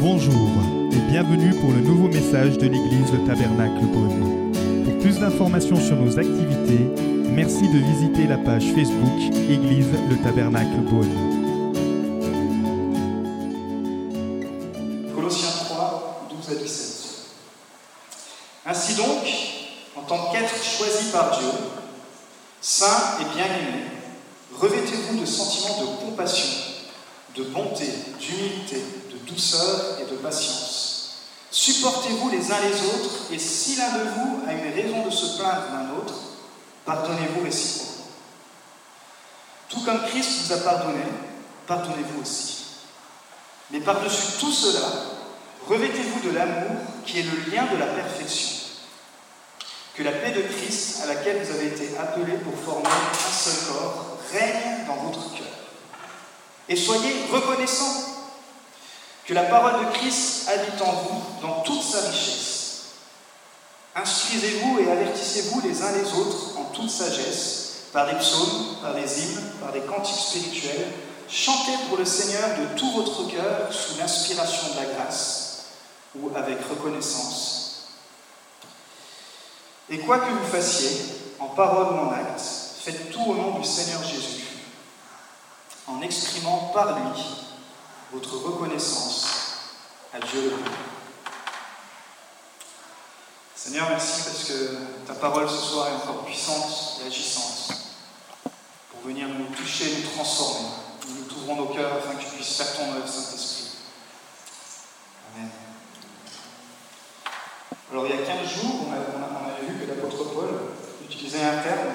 Bonjour et bienvenue pour le nouveau message de l'église Le Tabernacle Beaune. Pour plus d'informations sur nos activités, merci de visiter la page Facebook Église Le Tabernacle Beaune. Colossiens 3, 12 à 17. Ainsi donc, en tant qu'être choisi par Dieu, saint et bien-aimé, revêtez-vous de sentiments de compassion, de bonté, d'humilité, de douceur et de patience. Supportez-vous les uns les autres, et si l'un de vous a une raison de se plaindre d'un autre, pardonnez-vous réciproquement. Tout comme Christ vous a pardonné, pardonnez-vous aussi. Mais par-dessus tout cela, revêtez-vous de l'amour qui est le lien de la perfection. Que la paix de Christ, à laquelle vous avez été appelés pour former un seul corps, règne dans votre cœur. Et soyez reconnaissants que la parole de Christ habite en vous dans toute sa richesse. Instruisez-vous et avertissez-vous les uns les autres en toute sagesse, par des psaumes, par des hymnes, par des cantiques spirituels. Chantez pour le Seigneur de tout votre cœur sous l'inspiration de la grâce ou avec reconnaissance. Et quoi que vous fassiez, en parole ou en acte, faites tout au nom du Seigneur Jésus, en exprimant par lui votre reconnaissance à Dieu le Père. Seigneur, merci parce que ta parole ce soir est encore puissante et agissante pour venir nous toucher, nous transformer. Nous t'ouvrons nos cœurs afin que tu puisses faire ton œuvre, Saint-Esprit. Amen. Alors, il y a 15 jours, on avait vu que l'apôtre Paul utilisait un terme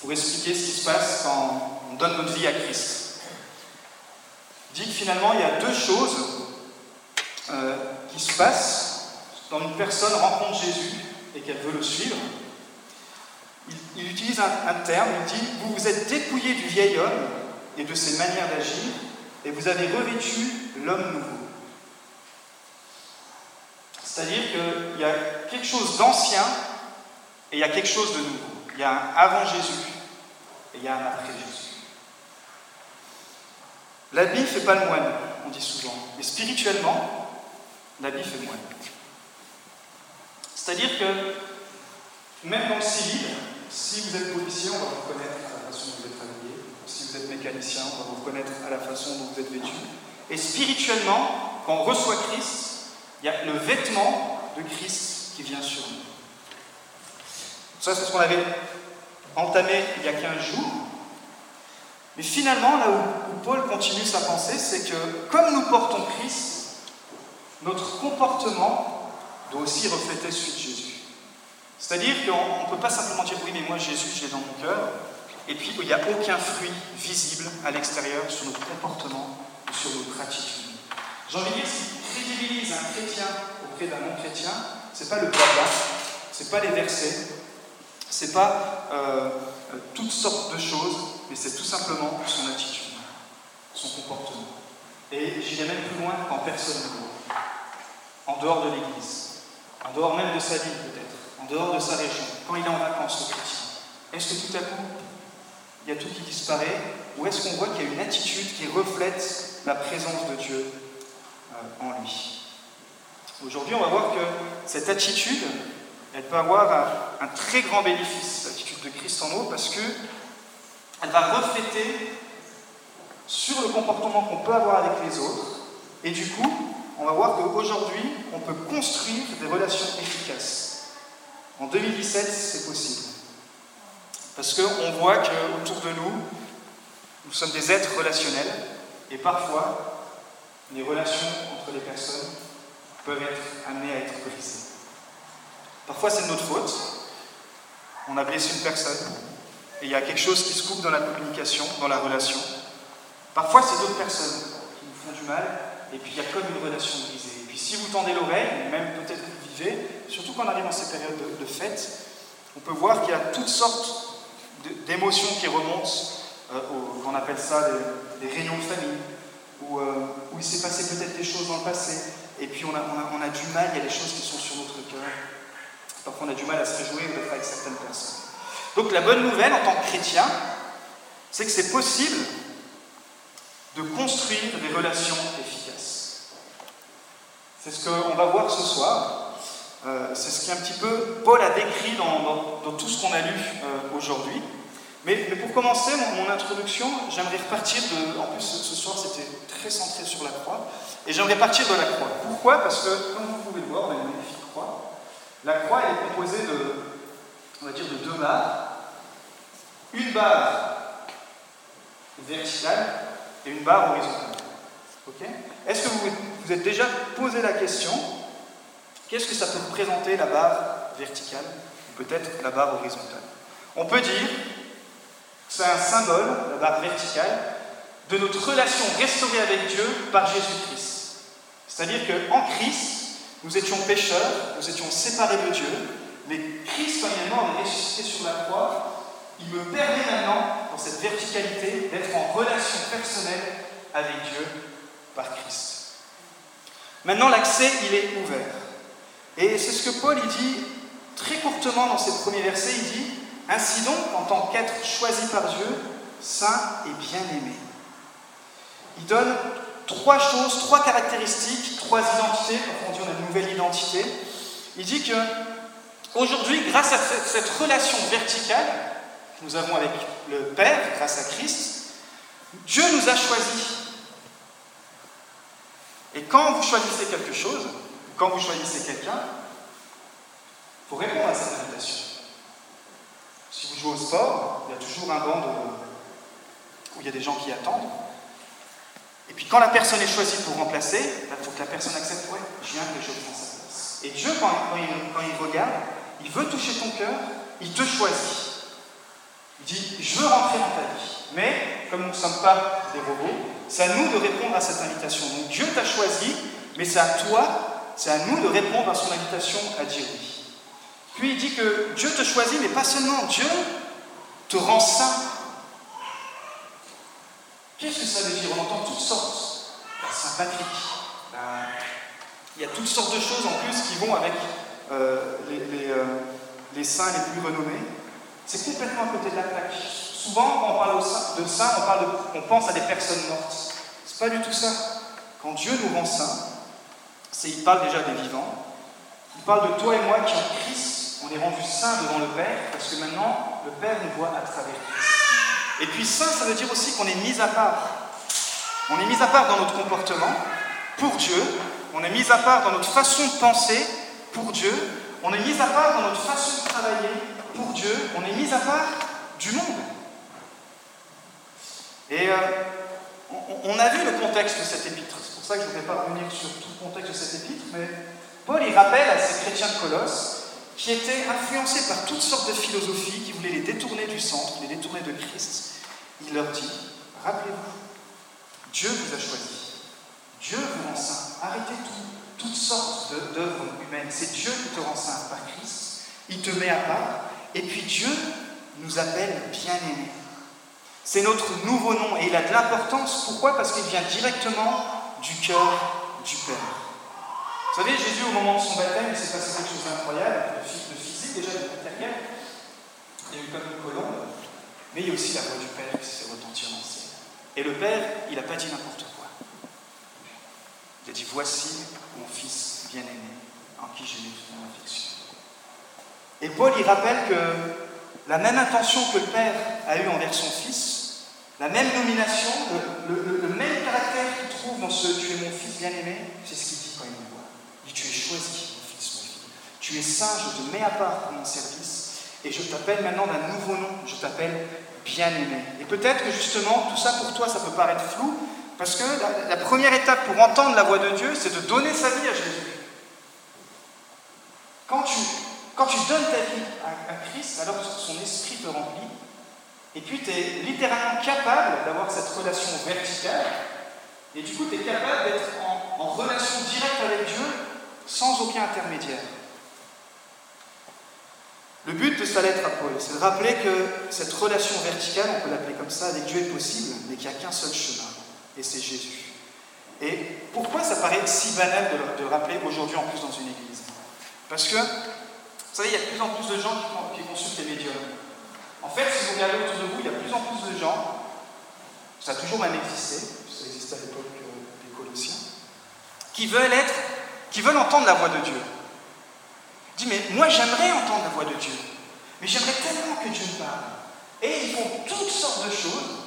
pour expliquer ce qui se passe quand on donne notre vie à Christ. Il dit que finalement, il y a deux choses euh, qui se passent quand une personne rencontre Jésus et qu'elle veut le suivre. Il, il utilise un, un, terme, il dit, vous vous êtes dépouillé du vieil homme et de ses manières d'agir, et vous avez revêtu l'homme nouveau. C'est-à-dire qu'il y a quelque chose d'ancien et il y a quelque chose de nouveau. Il y a un avant Jésus et il y a un après Jésus. L'habit ne fait pas le moine, on dit souvent. Mais spirituellement, l'habit fait le moine. C'est-à-dire que même dans le civil, si vous êtes policier, on va vous reconnaître à la façon dont vous êtes habillé. Si vous êtes mécanicien, on va vous reconnaître à la façon dont vous êtes vêtu. Et spirituellement, quand on reçoit Christ, il y a le vêtement de Christ qui vient sur nous. Ça, c'est ce qu'on avait entamé il y a 15 jours. Mais finalement, là où, Paul continue sa pensée, c'est que comme nous portons Christ, notre comportement doit aussi refléter celui de Jésus. C'est-à-dire qu'on ne peut pas simplement dire oui, mais moi Jésus, je l'ai dans mon cœur, et puis il n'y a aucun fruit visible à l'extérieur sur notre comportement ou sur notre attitude. J'ai envie de dire, ce qui crédibilise un chrétien auprès d'un non-chrétien, c'est pas le blabla, c'est pas les versets, c'est pas euh, toutes sortes de choses, mais c'est tout simplement son attitude, son comportement. Et j'irai même plus loin quand personne ne voit, en dehors de l'Église, en dehors même de sa ville peut-être, en dehors de sa région, quand il est en vacances, le chrétien. Est-ce que tout à coup, il y a tout qui disparaît, ou est-ce qu'on voit qu'il y a une attitude qui reflète la présence de Dieu en lui? Aujourd'hui, on va voir que cette attitude, elle peut avoir un, un très grand bénéfice, l'attitude de Christ en nous, parce que elle va refléter sur le comportement qu'on peut avoir avec les autres, et du coup, on va voir qu'aujourd'hui, on peut construire des relations efficaces. En 2017, c'est possible. Parce qu'on voit qu'autour de nous, nous sommes des êtres relationnels, et parfois, les relations entre les personnes peuvent être amenées à être brisées. Parfois, c'est de notre faute. On a blessé une personne et il y a quelque chose qui se coupe dans la communication, dans la relation. Parfois, c'est d'autres personnes qui nous font du mal et puis il y a comme une relation brisée. Et puis, si vous tendez l'oreille, même peut-être que vous vivez, surtout quand on arrive dans ces périodes de, de fête, on peut voir qu'il y a toutes sortes d'émotions qui remontent, euh, on appelle ça des, réunions de famille, où, euh, où il s'est passé peut-être des choses dans le passé, et puis on a, on, a, on a, du mal, il y a des choses qui sont sur notre cœur. Parfois on a du mal à se réjouir d'être avec certaines personnes. Donc la bonne nouvelle en tant que chrétien, c'est que c'est possible de construire des relations efficaces. C'est ce qu'on va voir ce soir. Euh, c'est ce qu'un petit peu Paul a décrit dans, tout ce qu'on a lu euh, aujourd'hui. Mais, pour commencer mon, introduction, j'aimerais repartir de. En plus, ce soir, c'était très centré sur la croix. Et j'aimerais partir de la croix. Pourquoi? Parce que, comme vous pouvez le voir, on a une magnifique croix. La croix, est composée de, on va dire, de deux barres. Une barre verticale et une barre horizontale. Est-ce que vous vous êtes déjà posé la question qu'est-ce que ça peut représenter la barre verticale ou peut-être la barre horizontale? On peut dire que c'est un symbole, la barre verticale, de notre relation restaurée avec Dieu par Jésus-Christ. C'est-à-dire qu'en Christ, nous étions pécheurs, nous étions séparés de Dieu, mais Christ, quand il est mort et ressuscité sur la croix, il me permet maintenant, dans cette verticalité, d'être en relation personnelle avec Dieu par Christ. Maintenant, l'accès, il est ouvert. Et c'est ce que Paul il dit très courtement dans ses premiers versets. Il dit Ainsi donc, en tant qu'être choisi par Dieu, saint et bien-aimé. Il donne trois choses, trois caractéristiques, trois identités. Quand on dit on une nouvelle identité, il dit que aujourd'hui, grâce à cette relation verticale que nous avons avec le Père, grâce à Christ, Dieu nous a choisis. Et quand vous choisissez quelque chose, quand vous choisissez quelqu'un, il faut répondre à cette invitation. Si vous jouez au sport, il y a toujours un banc où il y a des gens qui attendent. Et puis quand la personne est choisie pour remplacer, il faut que la personne accepte, ouais, je viens que je prends sa place. Et Dieu, quand, quand il regarde, il veut toucher ton cœur, il te choisit. Il dit, je veux rentrer dans ta vie. Mais, comme nous ne sommes pas des robots, c'est à nous de répondre à cette invitation. Donc Dieu t'a choisi, mais c'est à toi, c'est à nous de répondre à son invitation à dire oui. Puis il dit que Dieu te choisit, mais pas seulement, Dieu te rend saint. Qu'est-ce que ça veut dire? On entend toutes sortes. La Saint-Patrick. Il y a toutes sortes de choses en plus qui vont avec euh, les, euh, les saints les plus renommés. C'est complètement à côté de la plaque. Souvent, quand on parle de saints, on pense à des personnes mortes. C'est pas du tout ça. Quand Dieu nous rend saints, c'est, il parle déjà des vivants. Il parle de toi et moi qui en Christ, on est rendu saints devant le Père, parce que maintenant, le Père nous voit à travers Christ. Et puis saint, ça veut dire aussi qu'on est mis à part. On est mis à part dans notre comportement pour Dieu. On est mis à part dans notre façon de penser pour Dieu. On est mis à part dans notre façon de travailler pour Dieu. On est mis à part du monde. Et euh, on, a vu le contexte de cette épître. C'est pour ça que je ne vais pas revenir sur tout le contexte de cette épître, mais Paul il rappelle à ces chrétiens de Colosse qui étaient influencés par toutes sortes de philosophies, qui voulaient les détourner du centre, les détourner de Christ. Il leur dit Rappelez-vous, Dieu vous a choisi. Dieu vous rend saint. Arrêtez tout, toutes sortes d'œuvres humaines. C'est Dieu qui te rend saint par Christ. Il te met à part. Et puis Dieu nous appelle bien-aimés. C'est notre nouveau nom et il a de l'importance. Pourquoi? Parce qu'il vient directement du cœur du Père. Vous savez, Jésus, au moment de son baptême, il s'est passé quelque chose d'incroyable, de physique déjà, de matériel. Il y a eu comme une colombe, mais il y a aussi la voix du Père qui s'est retentie en ciel. Et le Père, il n'a pas dit n'importe quoi. Il a dit Voici mon Fils bien-aimé, en qui j'ai mis mon affection. Et Paul, il rappelle que la même intention que le Père a eue envers son Fils, la même nomination, le, même caractère qu'il trouve dans ce Tu es mon fils bien-aimé, c'est ce qu'il dit quand il me voit. Il dit Tu es choisi, mon fils, mon fils. Tu es saint, je te mets à part pour mon service, et je t'appelle maintenant d'un nouveau nom, je t'appelle bien-aimé. Et peut-être que justement, tout ça pour toi, ça peut paraître flou, parce que la, première étape pour entendre la voix de Dieu, c'est de donner sa vie à Jésus. Quand tu, donnes ta vie à, à Christ, alors son esprit te remplit, et puis tu es littéralement capable d'avoir cette relation verticale, et du coup tu es capable d'être en, relation directe avec Dieu sans aucun intermédiaire. Le but de sa lettre à Paul, c'est de rappeler que cette relation verticale, on peut l'appeler comme ça, avec Dieu est possible, mais qu'il n'y a qu'un seul chemin, et c'est Jésus. Et pourquoi ça paraît si banal de le rappeler aujourd'hui en plus dans une église? Parce que, vous savez, il y a de plus en plus de gens qui, consultent les médiums. En fait, si vous regardez autour de vous, il y a de plus en plus de gens, ça a toujours même existé, ça existait à l'époque euh, des Colossiens, qui veulent être qui veulent entendre la voix de Dieu. Dis, mais moi j'aimerais entendre la voix de Dieu, mais j'aimerais tellement que Dieu me parle. Et ils font toutes sortes de choses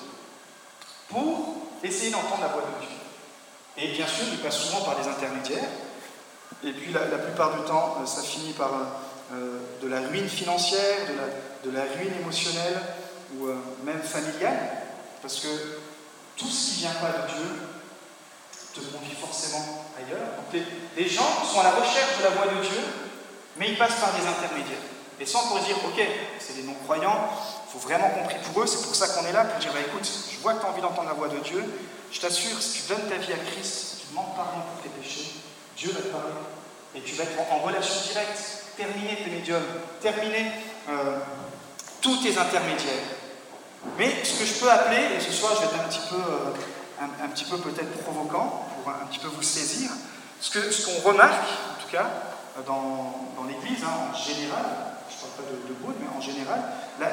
pour essayer d'entendre la voix de Dieu. Et bien sûr, ils passent souvent par des intermédiaires. Et puis la, plupart du temps, euh, ça finit par euh, de la ruine financière, de la, ruine émotionnelle ou euh, même familiale. Parce que tout ce qui vient pas de Dieu te conduit forcément ailleurs. Donc les, gens sont à la recherche de la voix de Dieu, mais ils passent par des intermédiaires. Et sans pour dire, ok, c'est des non-croyants, il faut vraiment compris pour eux, c'est pour ça qu'on est là, pour dire, bah, écoute, je vois que tu as envie d'entendre la voix de Dieu, je t'assure, si tu donnes ta vie à Christ, tu demandes pardon pour tes péchés, Dieu va te parler. Et tu vas être en, relation directe, terminer tes médiums, terminer euh, tous tes intermédiaires. Mais ce que je peux appeler, et ce soir je vais être un petit peu, euh, un, petit peu peut-être provocant, pour un, petit peu vous saisir, ce qu'on ce qu'on remarque, en tout cas, euh, dans, dans l'Église, hein, en général, ne parle pas de, de mais en général,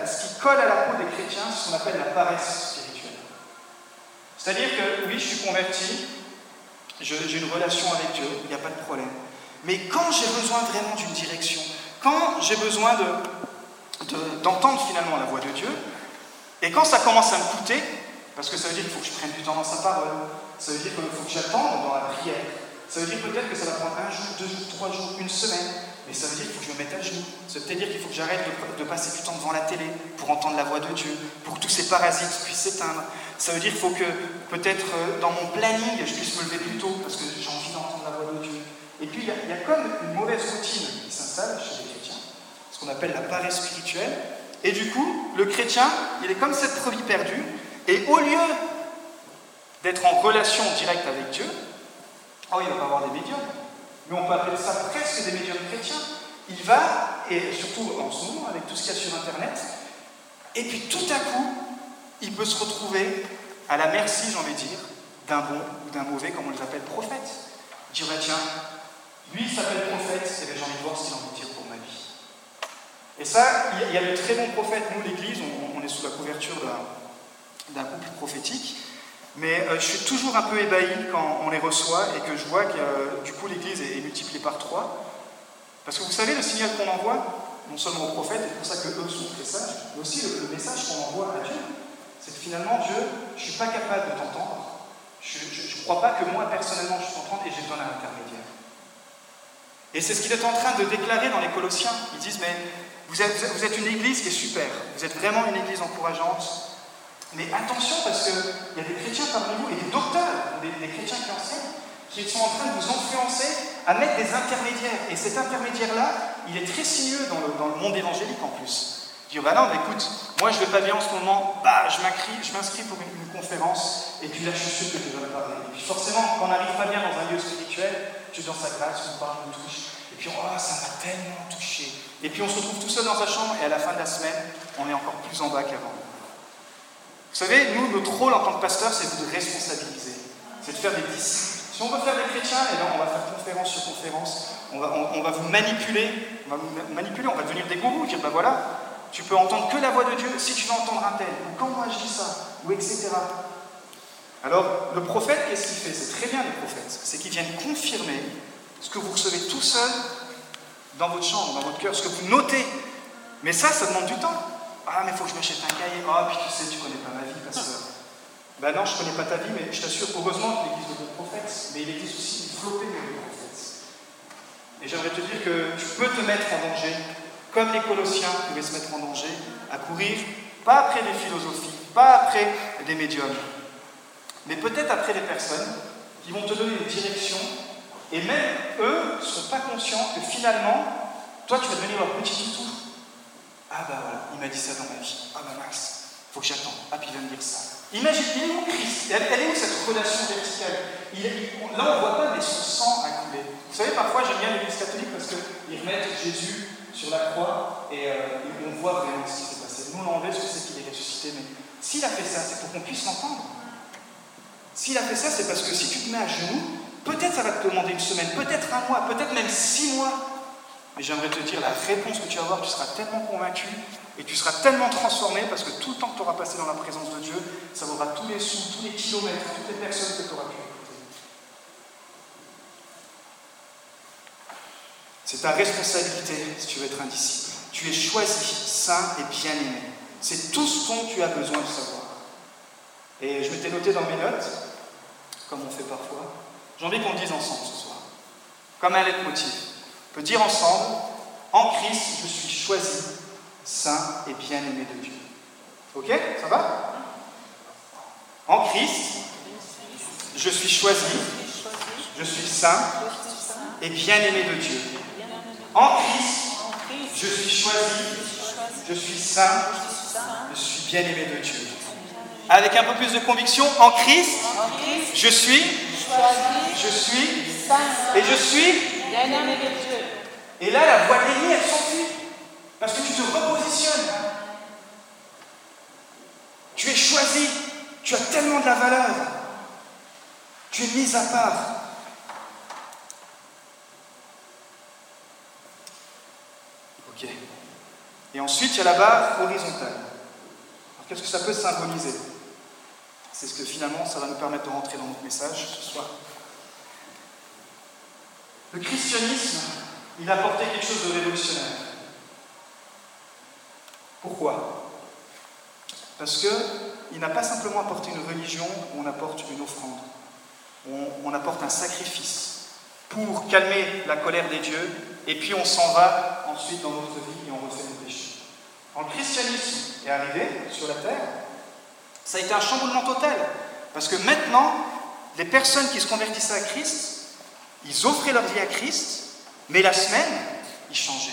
ce qui colle à la peau des chrétiens, c'est ce qu'on appelle la paresse c'est-à-dire que oui, je suis converti, j'ai une relation avec Dieu, il n'y a pas de problème. Mais quand j'ai besoin vraiment d'une direction, quand j'ai besoin d'entendre finalement la voix de Dieu, et quand ça commence à me coûter, parce que ça veut dire qu'il faut que je prenne du temps dans sa parole, ça veut dire qu'il faut que j'attende dans la prière, ça veut dire peut-être que ça va prendre un jour, deux jours, trois jours, une semaine, mais ça veut dire qu'il faut que je me mette à genoux. Ça veut dire qu'il faut que j'arrête de, passer du temps devant la télé pour entendre la voix de Dieu, pour que tous ces parasites puissent s'éteindre. Ça veut dire qu'il faut que peut-être euh, dans mon planning, je puisse me lever plus tôt parce que j'ai envie d'entendre la voix de Dieu. Et puis il y, a, comme une mauvaise routine qui s'installe chez les chrétiens, ce qu'on appelle la paresse spirituelle. Et du coup, le chrétien, il est comme cette brebis perdue. Et au lieu d'être en relation directe avec Dieu, oh, il va pas avoir des médiums mais on peut appeler ça presque des médiums chrétiens. Il va, et surtout en ce moment, avec tout ce qu'il y a sur Internet, et puis tout à coup, il peut se retrouver à la merci, j'ai envie de dire, d'un bon ou d'un mauvais, comme on les appelle, prophète. Dire, bah, tiens, lui il s'appelle prophète, et j'ai envie de voir ce qu'il a envie de dire pour ma vie. Et ça, il y a de très bons prophètes. Nous, l'Église, on, est sous la couverture d'un couple prophétique. Mais euh, je suis toujours un peu ébahi quand on les reçoit et que je vois que euh, du coup l'Église est, multipliée par trois. Parce que vous savez, le signal qu'on envoie, non seulement aux prophètes, c'est pour ça que eux sont très sages, mais aussi le, message qu'on envoie à Dieu, c'est que finalement, Dieu, je ne suis pas capable de t'entendre. Je ne crois pas que moi, personnellement, je t'entende et j'ai besoin d'un intermédiaire. Et c'est ce qu'il est en train de déclarer dans les Colossiens. Ils disent, mais vous êtes une église qui est super, vous êtes vraiment une église encourageante, mais attention, parce qu'il y a des chrétiens parmi vous, et des docteurs, des, chrétiens qui enseignent, qui sont en train de vous influencer à mettre des intermédiaires. Et cet intermédiaire-là, il est très sinueux dans le, dans le monde évangélique en plus. Dire, bah non, écoute, moi je vais pas bien en ce moment, bah je m'inscris pour une, conférence, et puis là je suis sûr que tu vas me parler. Et puis forcément, quand on n'arrive pas bien dans un lieu spirituel, tu es dans sa grâce, on parle, on touche, et puis oh, ça m'a tellement touché. Et puis on se retrouve tout seul dans sa chambre, et à la fin de la semaine, on est encore plus en bas qu'avant. Vous savez, nous, notre rôle en tant que pasteur, c'est de responsabiliser, c'est de faire des disciples. Si on veut faire des chrétiens, eh bien, on va faire conférence sur conférence, on va, on, va vous manipuler, on va vous manipuler, on va devenir des gourous, dire ben voilà, tu peux entendre que la voix de Dieu si tu veux entendre un tel, ou quand moi je dis ça, ou etc. Alors, le prophète, qu'est-ce qu'il fait? C'est très bien le prophète, c'est qu'il vient confirmer ce que vous recevez tout seul dans votre chambre, dans votre cœur, ce que vous notez. Mais ça, ça demande du temps. Ah, mais il faut que je m'achète un cahier. Ah, puis tu sais, tu connais pas ma vie, pasteur. Ben non, je connais pas ta vie, mais je t'assure, heureusement qu'il existe de prophètes, mais il existe aussi une flopée de prophètes. Et j'aimerais te dire que tu peux te mettre en danger, comme les Colossiens pouvaient se mettre en danger, à courir, pas après des philosophies, pas après des médiums, mais peut-être après des personnes qui vont te donner une direction, et même eux ne sont pas conscients que finalement, toi, tu vas devenir leur petit toutou. Ah bah voilà, il m'a dit ça dans ma vie. Ah bah mince, faut que j'attende. Ah puis il va me dire ça. Imagine, il est où Christ elle, est où cette relation verticale? Là on ne voit pas, mais son sang a coulé. Vous savez, parfois j'aime bien l'Église catholique parce qu'ils remettent Jésus sur la croix et, euh, on voit vraiment ce qui s'est passé. Nous on enlève ce que c'est qu'il est ressuscité, mais s'il a fait ça, c'est pour qu'on puisse l'entendre. S'il a fait ça, c'est parce que si tu te mets à genoux, peut-être ça va te demander une semaine, peut-être un mois, peut-être même six mois mais j'aimerais te dire, la réponse que tu vas avoir, tu seras tellement convaincu et tu seras tellement transformé parce que tout le temps que tu auras passé dans la présence de Dieu, ça vaudra tous les sous, tous les kilomètres, toutes les personnes que tu auras pu écouter. C'est ta responsabilité si tu veux être un disciple. Tu es choisi, saint et bien-aimé. C'est tout ce dont tu as besoin de savoir. Et je m'étais noté dans mes notes, comme on fait parfois, j'ai envie qu'on dise ensemble ce soir, comme un leitmotiv. Dire ensemble, en Christ, je suis choisi, saint et bien-aimé de Dieu. Ok? Ça va? En Christ, je suis choisi, je suis saint et bien-aimé de Dieu. En Christ, je suis choisi, je suis saint, je suis bien-aimé de Dieu. Avec un peu plus de conviction, en Christ, je suis, je suis, et je suis. Et là, la de l'ennemi, elle s'enfuit. Parce que tu te repositionnes. Tu es choisi. Tu as tellement de la valeur. Tu es mis à part. Ok. Et ensuite, il y a la barre horizontale. Alors, qu'est-ce que ça peut symboliser? C'est ce que finalement, ça va nous permettre de rentrer dans notre message ce soir. Le christianisme, il a apporté quelque chose de révolutionnaire. Pourquoi? Parce qu'il n'a pas simplement apporté une religion on apporte une offrande, où on, apporte un sacrifice pour calmer la colère des dieux, et puis on s'en va ensuite dans notre vie et on refait nos péchés. Quand le christianisme est arrivé sur la terre, ça a été un chamboulement total. Parce que maintenant, les personnes qui se convertissaient à Christ, ils offraient leur vie à Christ, mais la semaine, ils changeaient.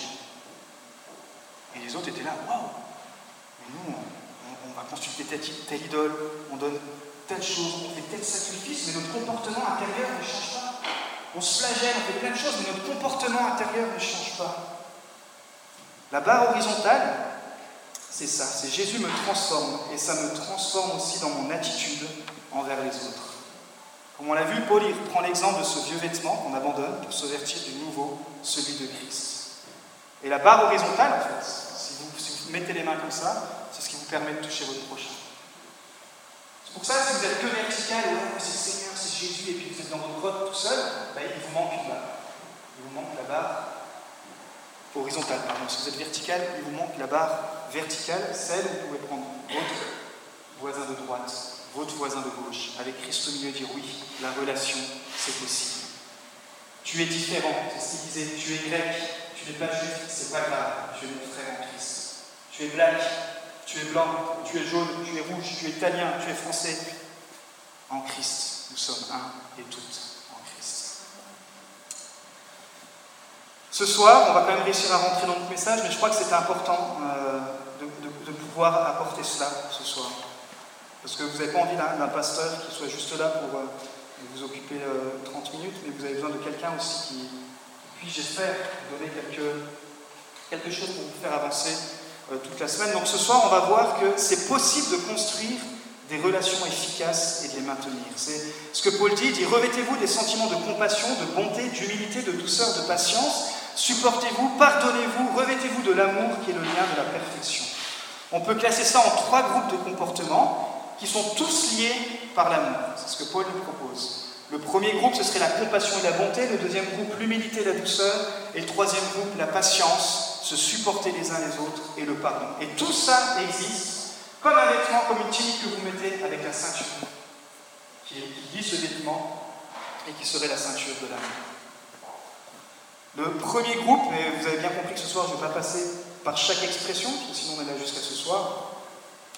Et les autres étaient là, waouh Mais nous, on, va consulter telle, idole, on donne telle chose, on fait tel sacrifice, mais notre comportement intérieur ne change pas. On se flagelle, on fait plein de choses, mais notre comportement intérieur ne change pas. La barre horizontale, c'est ça, c'est Jésus me transforme, et ça me transforme aussi dans mon attitude envers les autres. Comme on l'a vu, Paul il prend l'exemple de ce vieux vêtement qu'on abandonne pour se vêtir du nouveau, celui de Christ. Et la barre horizontale, en fait, si vous, mettez les mains comme ça, c'est ce qui vous permet de toucher votre prochain. C'est pour ça, si vous êtes que vertical, ouais, c'est Seigneur, c'est Jésus, et puis vous êtes dans votre grotte tout seul, ben, il vous manque une barre. Il vous manque la barre horizontale, pardon. Si vous êtes vertical, il vous manque la barre verticale, celle où vous pouvez prendre votre voisin de droite votre voisin de gauche, avec Christ au milieu, dire oui, la relation, c'est possible. Tu es différent, c'est ce qu'il disait, tu es grec, tu n'es pas juif, c'est pas grave, tu es mon frère en Christ. Tu es black, tu es blanc, tu es jaune, tu es rouge, tu es italien, tu es français. En Christ, nous sommes un et toutes en Christ. Ce soir, on va quand même réussir à rentrer dans notre message, mais je crois que c'était important euh, de pouvoir apporter cela ce soir. Parce que vous n'avez pas envie d'un pasteur qui soit juste là pour euh, vous occuper 30 euh, minutes, mais vous avez besoin de quelqu'un aussi qui puisse, j'espère, donner quelque, quelque chose pour vous faire avancer euh, toute la semaine. Donc ce soir, on va voir que c'est possible de construire des relations efficaces et de les maintenir. C'est ce que Paul dit, il dit revêtez-vous des sentiments de compassion, de bonté, d'humilité, de douceur, de patience, supportez-vous, pardonnez-vous, revêtez-vous de l'amour qui est le lien de la perfection. On peut classer ça en trois groupes de comportements qui sont tous liés par l'amour. C'est ce que Paul nous propose. Le premier groupe, ce serait la compassion et la bonté. Le deuxième groupe, l'humilité et la douceur. Et le troisième groupe, la patience, se supporter les uns les autres et le pardon. Et tout ça existe comme un vêtement, comme une tunique que vous mettez avec la ceinture, qui, dit ce vêtement et qui serait la ceinture de l'amour. Le premier groupe, et vous avez bien compris que ce soir je ne vais pas passer par chaque expression, sinon on est là jusqu'à ce soir,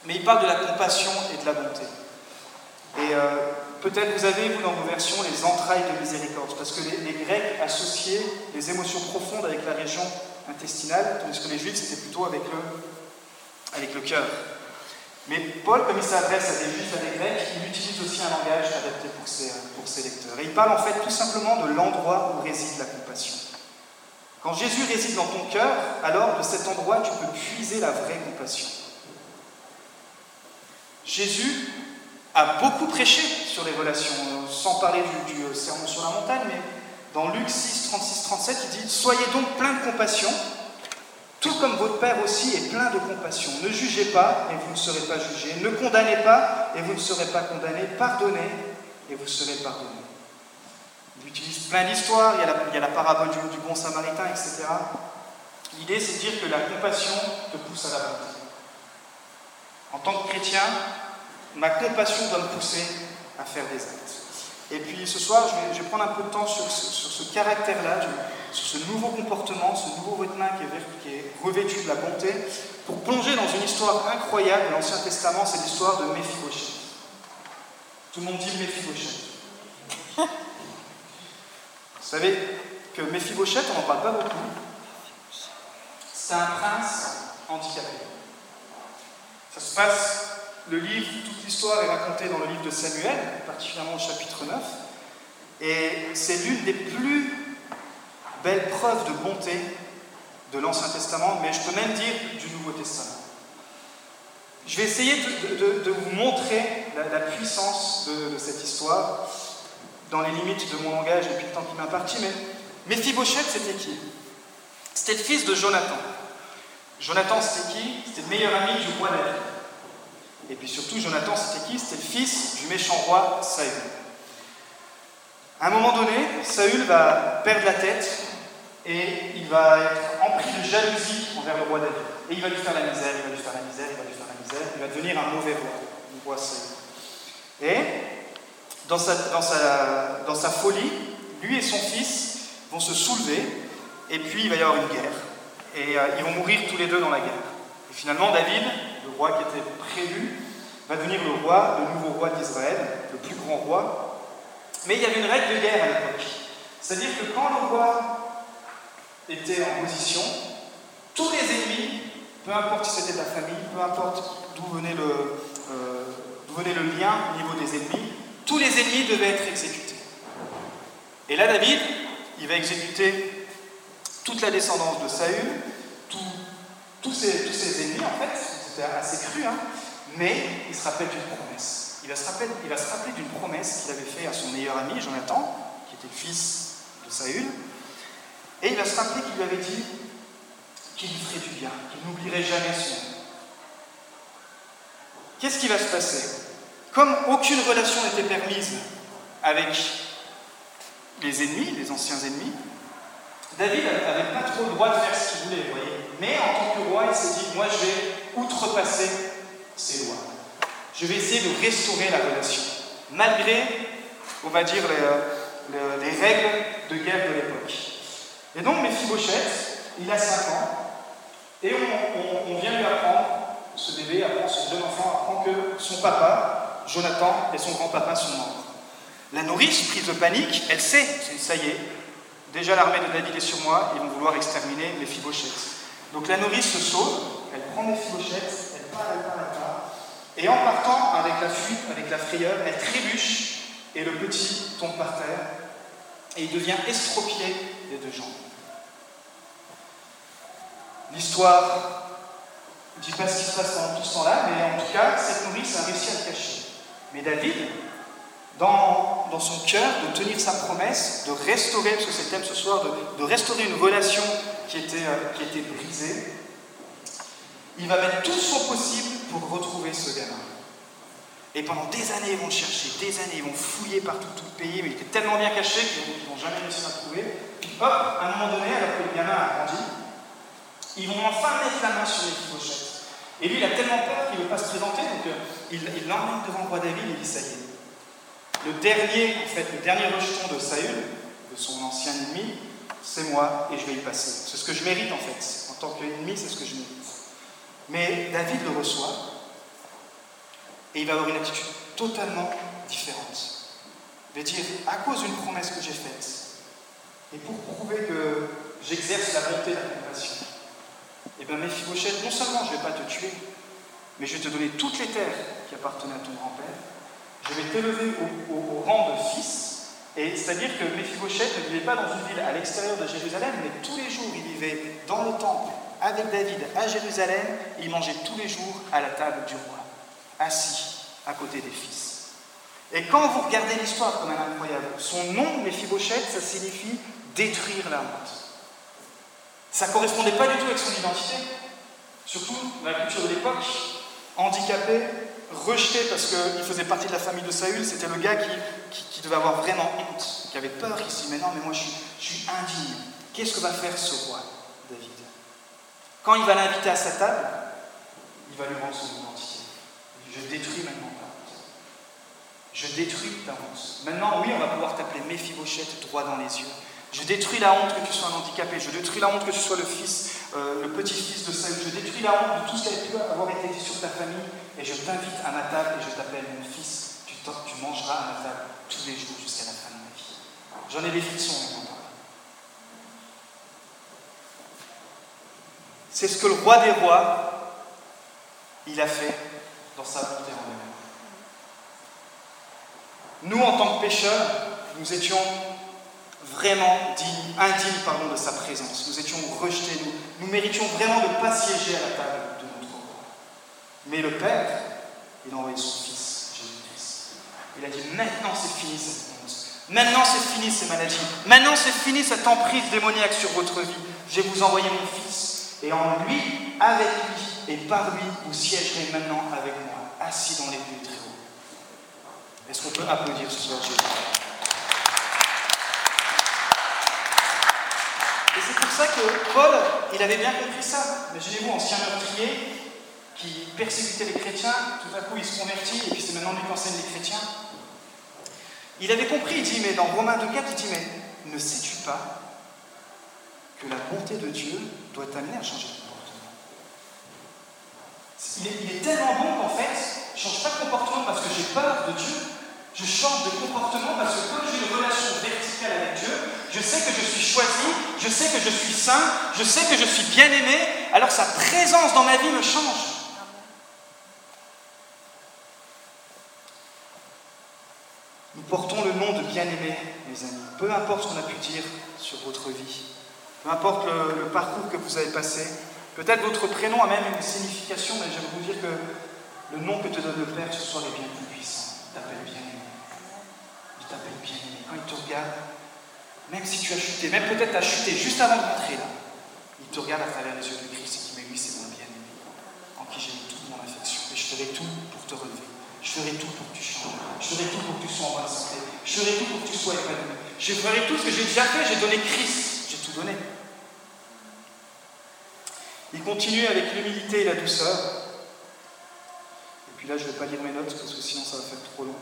mais il parle de la compassion et de la bonté. Et euh, peut-être vous avez, vous, dans vos versions, les entrailles de miséricorde, parce que les, Grecs associaient les émotions profondes avec la région intestinale, tandis que les Juifs, c'était plutôt avec le, avec le cœur. Mais Paul, comme il s'adresse à des Juifs, à des Grecs, il utilise aussi un langage adapté pour ses, pour ses lecteurs. Et il parle en fait tout simplement de l'endroit où réside la compassion. Quand Jésus réside dans ton cœur, alors de cet endroit, tu peux puiser la vraie compassion. Jésus a beaucoup prêché sur les relations, euh, sans parler du, euh, sermon sur la montagne, mais dans Luc 6, 36, 37, il dit Soyez donc plein de compassion, tout comme votre Père aussi est plein de compassion. Ne jugez pas et vous ne serez pas jugés. Ne condamnez pas et vous ne serez pas condamnés. Pardonnez et vous serez pardonnés. Il utilise plein d'histoires, il, y a la parabole du, du bon samaritain, etc. L'idée, c'est de dire que la compassion te pousse à la bonté. En tant que chrétien, ma compassion doit me pousser à faire des actes. Et puis ce soir, je vais, prendre un peu de temps sur ce, caractère-là, sur ce nouveau comportement, ce nouveau vêtement qui est, revêtu de la bonté, pour plonger dans une histoire incroyable de l'Ancien Testament, c'est l'histoire de Méphibosheth. Tout le monde dit Méphibosheth. Vous savez que Méphibosheth, on n'en parle pas beaucoup, c'est un prince handicapé. Ça se passe le livre, toute l'histoire est racontée dans le livre de Samuel, particulièrement au chapitre 9, et c'est l'une des plus belles preuves de bonté de l'Ancien Testament, mais je peux même dire du Nouveau Testament. Je vais essayer de, vous montrer la, puissance de, cette histoire dans les limites de mon langage et puis le temps qui m'impartit, mais Mephibosheth, c'était qui? C'était le fils de Jonathan. Jonathan, c'était qui? C'était le meilleur ami du roi David. Et puis surtout, Jonathan, c'était qui? C'était le fils du méchant roi Saül. À un moment donné, Saül va perdre la tête et il va être empris de jalousie envers le roi David. Et il va lui faire la misère, il va lui faire la misère, il va lui faire la misère, il va devenir un mauvais roi, le roi Saül. Et dans sa, folie, lui et son fils vont se soulever et puis il va y avoir une guerre. Et euh, ils vont mourir tous les deux dans la guerre. Et finalement, David, roi qui était prévu, va devenir le roi, le nouveau roi d'Israël, le plus grand roi. Mais il y avait une règle de guerre à l'époque. C'est-à-dire que quand le roi était en position, tous les ennemis, peu importe si c'était la famille, peu importe d'où venait, le, euh, lien au niveau des ennemis, tous les ennemis devaient être exécutés. Et là, David, il va exécuter toute la descendance de Saül, tous ses ennemis, en fait, c'était assez cru, hein, mais il se rappelle d'une promesse. Il va se rappeler, rappeler d'une promesse qu'il avait faite à son meilleur ami, Jonathan, qui était le fils de Saül, et il va se rappeler qu'il lui avait dit qu'il lui ferait du bien, qu'il n'oublierait jamais son nom. Qu'est-ce qui va se passer? Comme aucune relation n'était permise avec les ennemis, les anciens ennemis, David n'avait pas trop le droit de faire ce qu'il voulait, vous voyez. Mais en tant que roi, il s'est dit, moi je vais outrepasser ces lois. Je vais essayer de restaurer la relation, malgré, on va dire, les, règles de guerre de l'époque. Et donc, Mephibosheth, il a 5 ans, et on, vient lui apprendre, ce bébé apprend, ce jeune enfant apprend que son papa, Jonathan, et son grand-papa sont morts. La nourrice, prise de panique, elle sait, ça y est, déjà l'armée de David est sur moi, ils vont vouloir exterminer Mephibosheth. Donc la nourrice se sauve, prend Mephibosheth, elle part, elle part, elle part, et en partant avec la fuite, avec la frayeur, elle trébuche, et le petit tombe par terre, et il devient estropié des deux jambes. L'histoire ne dit pas ce qui se passe pendant tout ce temps-là, mais en tout cas, cette nourrice a réussi à le cacher. Mais David, dans, dans son cœur, de tenir sa promesse, de restaurer, parce que c'est le thème ce soir, de, de restaurer une relation qui était, euh, qui était brisée, il va mettre tout son possible pour retrouver ce gamin. Et pendant des années, ils vont chercher, des années, ils vont fouiller partout tout le pays, mais il était tellement bien caché qu'ils n'ont jamais réussi à le trouver. Puis hop, à un moment donné, alors que le gamin a grandi, ils vont enfin mettre la main sur les Mephibosheth. Et lui, il a tellement peur qu'il ne veut pas se présenter, donc euh, il l'emmène devant le roi David et il dit ça y est. Le dernier, en fait, le dernier rejeton de Saül, de son ancien ennemi, c'est moi et je vais y passer. C'est ce que je mérite en fait. En tant qu'ennemi, c'est ce que je mérite. Mais David le reçoit et il va avoir une attitude totalement différente. Il va dire, à cause d'une promesse que j'ai faite, et pour prouver que j'exerce la bonté et la compassion, eh bien Mephibosheth, non seulement je ne vais pas te tuer, mais je vais te donner toutes les terres qui appartenaient à ton grand-père, je vais t'élever au, rang de fils, et c'est-à-dire que Mephibosheth ne vivait pas dans une ville à l'extérieur de Jérusalem, mais tous les jours il vivait dans le temple avec David à Jérusalem, il mangeait tous les jours à la table du roi, assis à côté des fils. Et quand vous regardez l'histoire comme elle incroyable, son nom, Mephibosheth, ça signifie détruire la honte. Ça ne correspondait pas du tout avec son identité. Surtout dans la culture de l'époque, handicapé, rejeté parce qu'il faisait partie de la famille de Saül, c'était le gars qui, devait avoir vraiment honte, qui avait peur, qui se dit, mais non, mais moi je suis, indigne. Qu'est-ce que va faire ce roi, Quand il va l'inviter à sa table, il va lui rendre son identité. Je détruis maintenant ta honte. Je détruis ta honte. Maintenant, oui, on va pouvoir t'appeler Méphibosheth droit dans les yeux. Je détruis la honte que tu sois un handicapé. Je détruis la honte que tu sois le fils, euh, le petit-fils de Saül. Je détruis la honte de tout ce qui a pu avoir été dit sur ta famille. Et je t'invite à ma table et je t'appelle mon fils. Tu, tu mangeras à ma table tous les jours jusqu'à la fin de ma vie. J'en ai des frissons maintenant. C'est ce que le roi des rois, il a fait dans sa bonté en nous. Nous, en tant que pécheurs, nous étions vraiment dignes, indignes pardon, de sa présence. Nous étions rejetés, nous, nous méritions vraiment de ne pas siéger à la table de notre roi. Mais le Père, il a envoyé son Fils, Jésus-Christ. Il a dit, maintenant c'est fini cette honte. Maintenant c'est fini ces maladies. Maintenant c'est fini cette emprise démoniaque sur votre vie. Je vais vous envoyer mon Fils. Et en lui, avec lui et par lui, vous siégerez maintenant avec moi, assis dans les lieux très hauts. Est-ce qu'on peut applaudir ce soir Jésus? Et c'est pour ça que Paul, il avait bien compris ça. Imaginez-vous, ancien meurtrier qui persécutait les chrétiens, tout à coup il se convertit et puis c'est maintenant lui qui enseigne les chrétiens. Il avait compris, il dit, mais dans Romains 2,4, il dit, mais ne sais-tu pas que la bonté de Dieu doit t'amener à changer de comportement. Il est, tellement bon qu'en fait, je ne change pas de comportement parce que j'ai peur de Dieu, je change de comportement parce que comme j'ai une relation verticale avec Dieu, je sais que je suis choisi, je sais que je suis saint, je sais que je suis bien aimé, alors sa présence dans ma vie me change. Nous portons le nom de bien-aimé, mes amis. Peu importe ce qu'on a pu dire sur votre vie, peu importe le, parcours que vous avez passé, peut-être votre prénom a même une signification, mais j'aimerais vous dire que le nom que te donne le Père ce soir est bien plus puissant. Il t'appelle bien-aimé. Il t'appelle bien-aimé. Quand il te regarde, même si tu as chuté, même peut-être tu as chuté juste avant de rentrer là, il te regarde à travers les yeux de Christ et dit Mais lui, c'est mon bien-aimé, en qui j'ai mis toute mon affection. Et je ferai tout pour te relever. Je ferai tout pour que tu changes. Je ferai tout pour que tu sois en bonne santé. Je ferai tout pour que tu sois épanoui. Je ferai tout ce que j'ai déjà fait. J'ai donné Christ. J'ai tout donné. Il continue avec l'humilité et la douceur. Et puis là, je ne vais pas lire mes notes parce que sinon ça va faire trop long.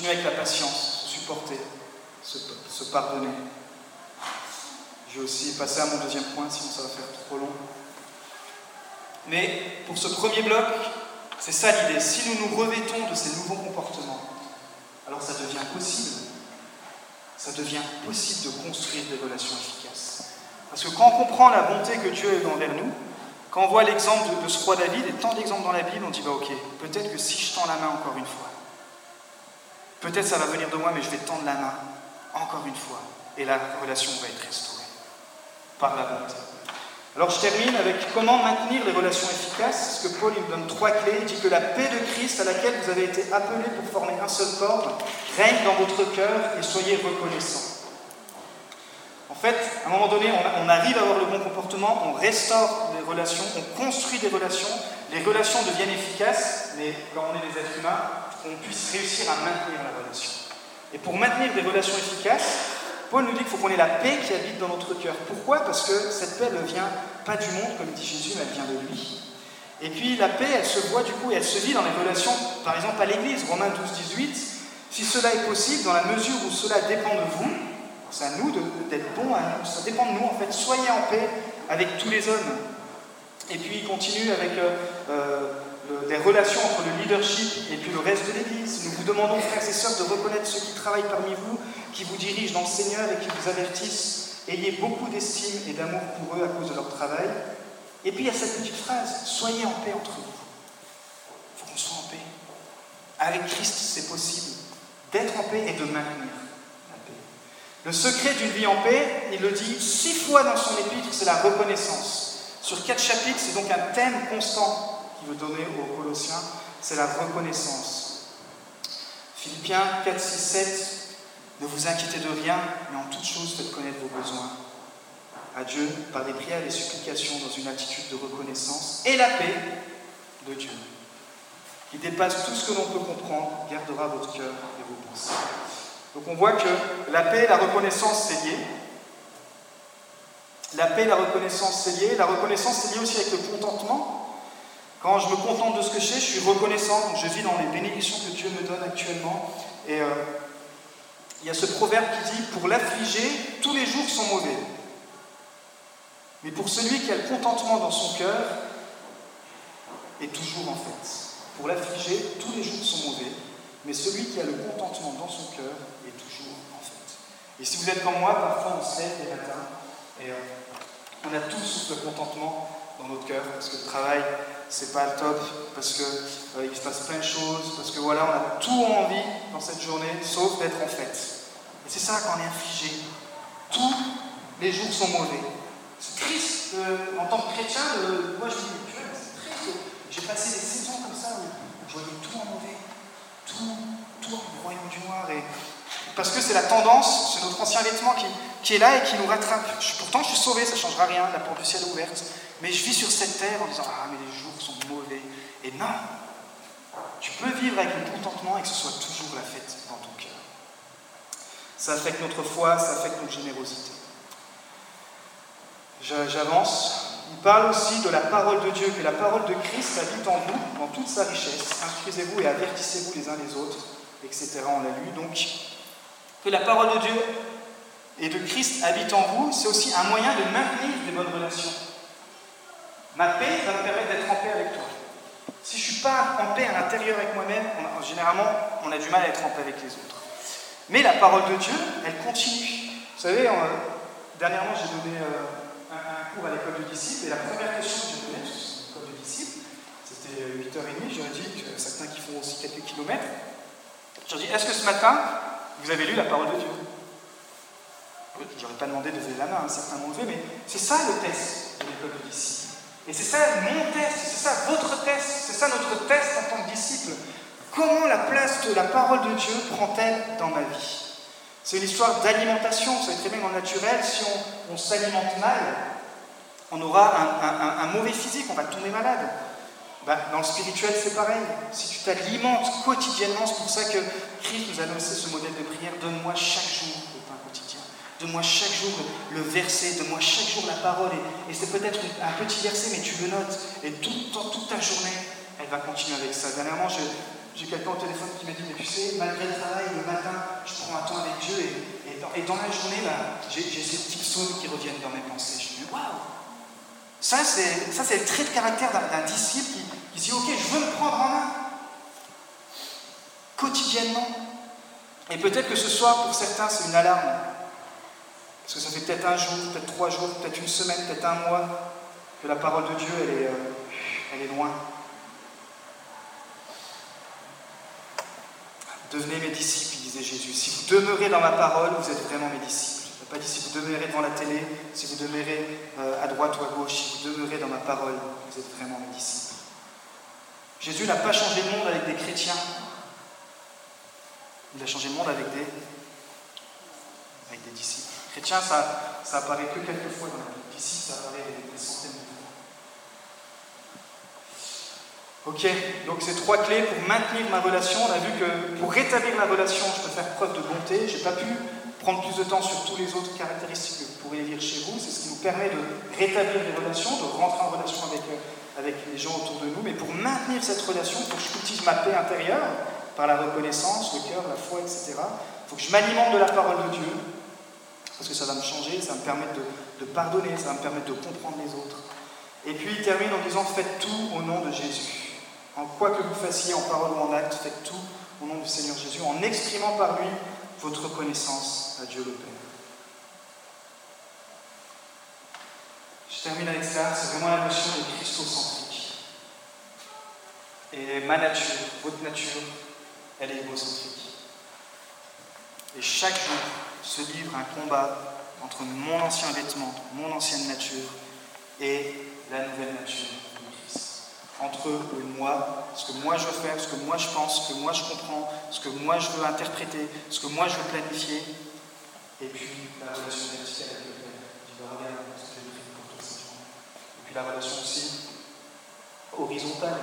Il avec la patience, se supporter, se, se pardonner. Je vais aussi passer à mon deuxième point, sinon ça va faire trop long. Mais pour ce premier bloc, c'est ça l'idée. Si nous nous revêtons de ces nouveaux comportements, alors ça devient possible. Ça devient possible de construire des relations efficaces. Parce que quand on comprend la bonté que Dieu a envers nous, quand on voit l'exemple de, ce roi David et tant d'exemples dans la Bible, on dit bah ok, peut-être que si je tends la main encore une fois, peut-être ça va venir de moi, mais je vais tendre la main encore une fois, et la relation va être restaurée par la bonté. Alors je termine avec comment maintenir les relations efficaces, parce que Paul il donne trois clés. Il dit que la paix de Christ à laquelle vous avez été appelés pour former un seul corps règne dans votre cœur et soyez reconnaissants. En fait, à un moment donné, on, arrive à avoir le bon comportement, on restaure les relations, on construit des relations, les relations deviennent efficaces, mais quand on est des êtres humains, on puisse réussir à maintenir la relation. Et pour maintenir des relations efficaces, Paul nous dit qu'il faut qu'on ait la paix qui habite dans notre cœur. Pourquoi? Parce que cette paix ne vient pas du monde, comme dit Jésus, mais elle vient de lui. Et puis la paix, elle se voit du coup, et elle se vit dans les relations, par exemple à l'Église, Romains 12, 18. Si cela est possible, dans la mesure où cela dépend de vous, c'est à nous d'être bons ça dépend de nous en fait. Soyez en paix avec tous les hommes. Et puis il continue avec euh, euh, le, les relations entre le leadership et puis le reste de l'Église. Nous vous demandons, frères et sœurs, de reconnaître ceux qui travaillent parmi vous, qui vous dirigent dans le Seigneur et qui vous avertissent. Ayez beaucoup d'estime et d'amour pour eux à cause de leur travail. Et puis il y a cette petite phrase, soyez en paix entre vous. Il faut qu'on soit en paix. Avec Christ, c'est possible d'être en paix et de maintenir. Le secret d'une vie en paix, il le dit six fois dans son épître, c'est la reconnaissance. Sur quatre chapitres, c'est donc un thème constant qu'il veut donner aux Colossiens, c'est la reconnaissance. Philippiens 4, 6, 7, ne vous inquiétez de rien, mais en toute chose faites connaître vos besoins à Dieu par des prières et des supplications dans une attitude de reconnaissance et la paix de Dieu, qui dépasse tout ce que l'on peut comprendre, gardera votre cœur et vos pensées. Donc on voit que la paix et la reconnaissance, c'est lié. La paix et la reconnaissance, c'est lié. La reconnaissance, c'est lié aussi avec le contentement. Quand je me contente de ce que j'ai, je suis reconnaissant, donc je vis dans les bénédictions que Dieu me donne actuellement. Et euh, il y a ce proverbe qui dit Pour l'affligé, tous les jours sont mauvais. Mais pour celui qui a le contentement dans son cœur, est toujours en fait. Pour l'affligé, tous les jours sont mauvais. Mais celui qui a le contentement dans son cœur est toujours en fait. Et si vous êtes comme moi, parfois on se lève les matins et euh, on a tous le contentement dans notre cœur parce que le travail, c'est pas le top, parce qu'il euh, se passe plein de choses, parce que voilà, on a tout envie dans cette journée, sauf d'être en fête. Et c'est ça quand on est affligé. Tous les jours sont mauvais. C'est triste en tant que chrétien, moi je dis, c'est triste. J'ai passé des saisons comme ça où je voyais tout en mauvais, tout, tout en royaume du noir. Et... Parce que c'est la tendance, c'est notre ancien vêtement qui, qui, est là et qui nous rattrape. pourtant, je suis sauvé, ça ne changera rien, la porte du ciel est ouverte. Mais je vis sur cette terre en disant Ah, mais les jours sont mauvais. Et non, tu peux vivre avec le contentement et que ce soit toujours la fête dans ton cœur. Ça affecte notre foi, ça affecte notre générosité. J'avance. Il parle aussi de la parole de Dieu, que la parole de Christ habite en vous, dans toute sa richesse. Instruisez-vous et avertissez-vous les uns les autres, etc. On l'a lu. Donc, que la parole de Dieu et de Christ habite en vous, c'est aussi un moyen de maintenir des bonnes relations. Ma paix va me permettre d'être en paix avec toi. Si je ne suis pas en paix à l'intérieur avec moi-même, généralement, on a du mal à être en paix avec les autres. Mais la parole de Dieu, elle continue. Vous savez, dernièrement, j'ai donné euh, un, cours à l'école de disciples, et la première question que j'ai donnée, c'est l'école de disciples, c'était 8h30, j'aurais dit certains qui font aussi quelques kilomètres, j'ai dit, est-ce que ce matin, vous avez lu la parole de Dieu? Je n'aurais pas demandé de lever la main, certains m'ont levé, mais c'est ça le test de l'école de. Et c'est ça mon test, c'est ça votre test, c'est ça notre test en tant que disciple. Comment la place de la parole de Dieu prend-elle dans ma vie? C'est une histoire d'alimentation, vous savez très bien dans le naturel, si on, s'alimente mal, on aura un, mauvais physique, on va tomber malade. Ben, dans le spirituel, c'est pareil. Si tu t'alimentes quotidiennement, c'est pour ça que Christ nous a annoncé ce modèle de prière, donne-moi chaque jour Donne-moi chaque jour le verset, donne-moi chaque jour la parole. Et, c'est peut-être un petit verset, mais tu le notes. Et toute, ta journée, elle va continuer avec ça. Dernièrement, j'ai quelqu'un au téléphone qui m'a dit, mais tu sais, malgré le travail, le matin, je prends un temps avec Dieu. Et, et, dans, la journée, bah, j'ai ces petits psaumes qui reviennent dans mes pensées. Je me dis, waouh Ça, c'est le trait de caractère d'un disciple qui, dit, ok, je veux me prendre en main. Quotidiennement. Et peut-être que ce soir, pour certains, c'est une alarme. Parce que ça fait peut-être un jour, peut-être trois jours, peut-être une semaine, peut-être un mois que la parole de Dieu, elle est, euh, est loin. Devenez mes disciples, disait Jésus. Si vous demeurez dans ma parole, vous êtes vraiment mes disciples. Pas dit si vous demeurez devant la télé, si vous demeurez euh, à droite ou à gauche, si vous demeurez dans ma parole, vous êtes vraiment mes disciples. Jésus n'a pas changé le monde avec des chrétiens. Il a changé le monde avec des, avec des disciples. Chrétien, ça, ça apparaît que quelques fois dans la Bible. Ici, ça apparaît des, centaines de fois. Ok, donc ces trois clés pour maintenir ma relation. On a vu que pour rétablir la relation, je peux faire preuve de bonté. Pas pu prendre plus de temps sur tous les autres caractéristiques que vous pourrez lire chez vous. C'est ce qui nous permet de rétablir les relations, de rentrer en relation avec, euh, avec les gens autour de nous. Mais pour maintenir cette relation, il faut que je cultive ma paix intérieure par la reconnaissance, le cœur, la foi, etc. Il faut que je m'alimente de la parole de Dieu, parce que ça va me changer, ça va me permettre de, pardonner, ça va me permettre de comprendre les autres. Et puis il termine en disant Faites tout au nom de Jésus. En quoi que vous fassiez, en parole ou en acte, faites tout au nom du Seigneur Jésus, en exprimant par lui votre reconnaissance à Dieu le Père. Je termine avec ça, c'est vraiment la notion de christocentrique. Et ma nature, votre nature, elle est égocentrique. Et chaque jour, se livre un combat entre mon ancien vêtement, mon ancienne nature et la nouvelle nature Entre moi, ce que moi je veux faire, ce que moi je pense, ce que moi je comprends, ce que moi je veux interpréter, ce que moi je veux planifier, et puis la relation verticale avec le Père. Regarder ce que j'ai pris pour toi. Et puis la relation aussi horizontale.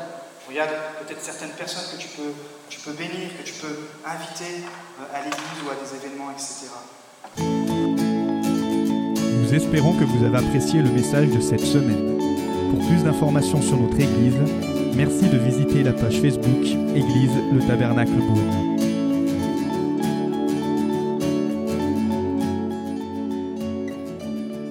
Regarde peut-être certaines personnes que tu peux, tu peux bénir, que tu peux inviter à l'église ou à des événements, etc. Nous espérons que vous avez apprécié le message de cette semaine. Pour plus d'informations sur notre Église, merci de visiter la page Facebook Église le Tabernacle Beaune.